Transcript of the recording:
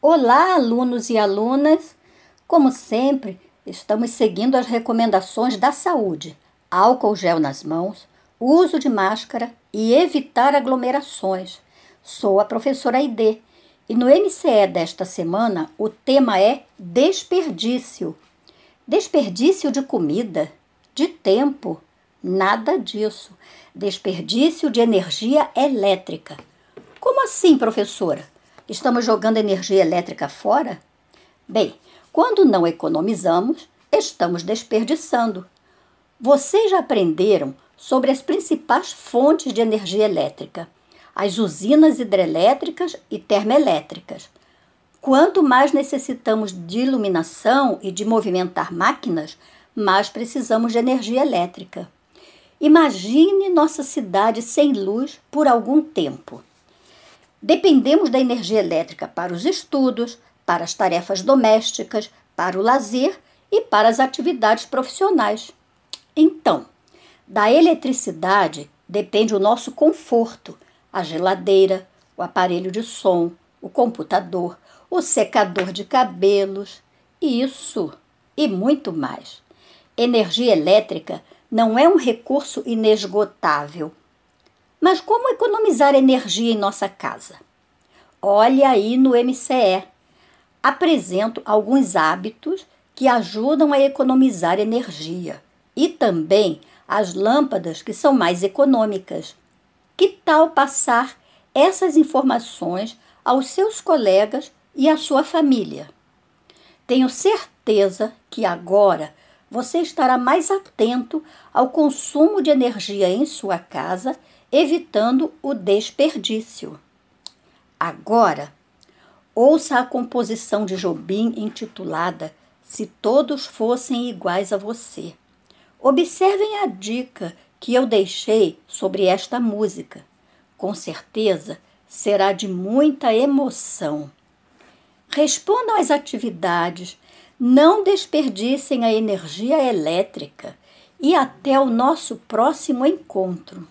Olá, alunos e alunas! Como sempre, estamos seguindo as recomendações da saúde: álcool gel nas mãos, uso de máscara e evitar aglomerações. Sou a professora Aide e no MCE desta semana o tema é desperdício. Desperdício de comida, de tempo, nada disso. Desperdício de energia elétrica. Como assim, professora? Estamos jogando energia elétrica fora? Bem, quando não economizamos, estamos desperdiçando. Vocês já aprenderam sobre as principais fontes de energia elétrica, as usinas hidrelétricas e termoelétricas. Quanto mais necessitamos de iluminação e de movimentar máquinas, mais precisamos de energia elétrica. Imagine nossa cidade sem luz por algum tempo. Dependemos da energia elétrica para os estudos, para as tarefas domésticas, para o lazer e para as atividades profissionais. Então, da eletricidade depende o nosso conforto, a geladeira, o aparelho de som, o computador, o secador de cabelos, isso e muito mais. Energia elétrica não é um recurso inesgotável, mas como economizar energia em nossa casa? Olhe aí no MCE. Apresento alguns hábitos que ajudam a economizar energia e também as lâmpadas que são mais econômicas. Que tal passar essas informações aos seus colegas e à sua família? Tenho certeza que agora você estará mais atento ao consumo de energia em sua casa evitando o desperdício. Agora, ouça a composição de Jobim intitulada Se Todos Fossem Iguais a Você. Observem a dica que eu deixei sobre esta música. Com certeza será de muita emoção. Respondam às atividades, não desperdicem a energia elétrica e até o nosso próximo encontro.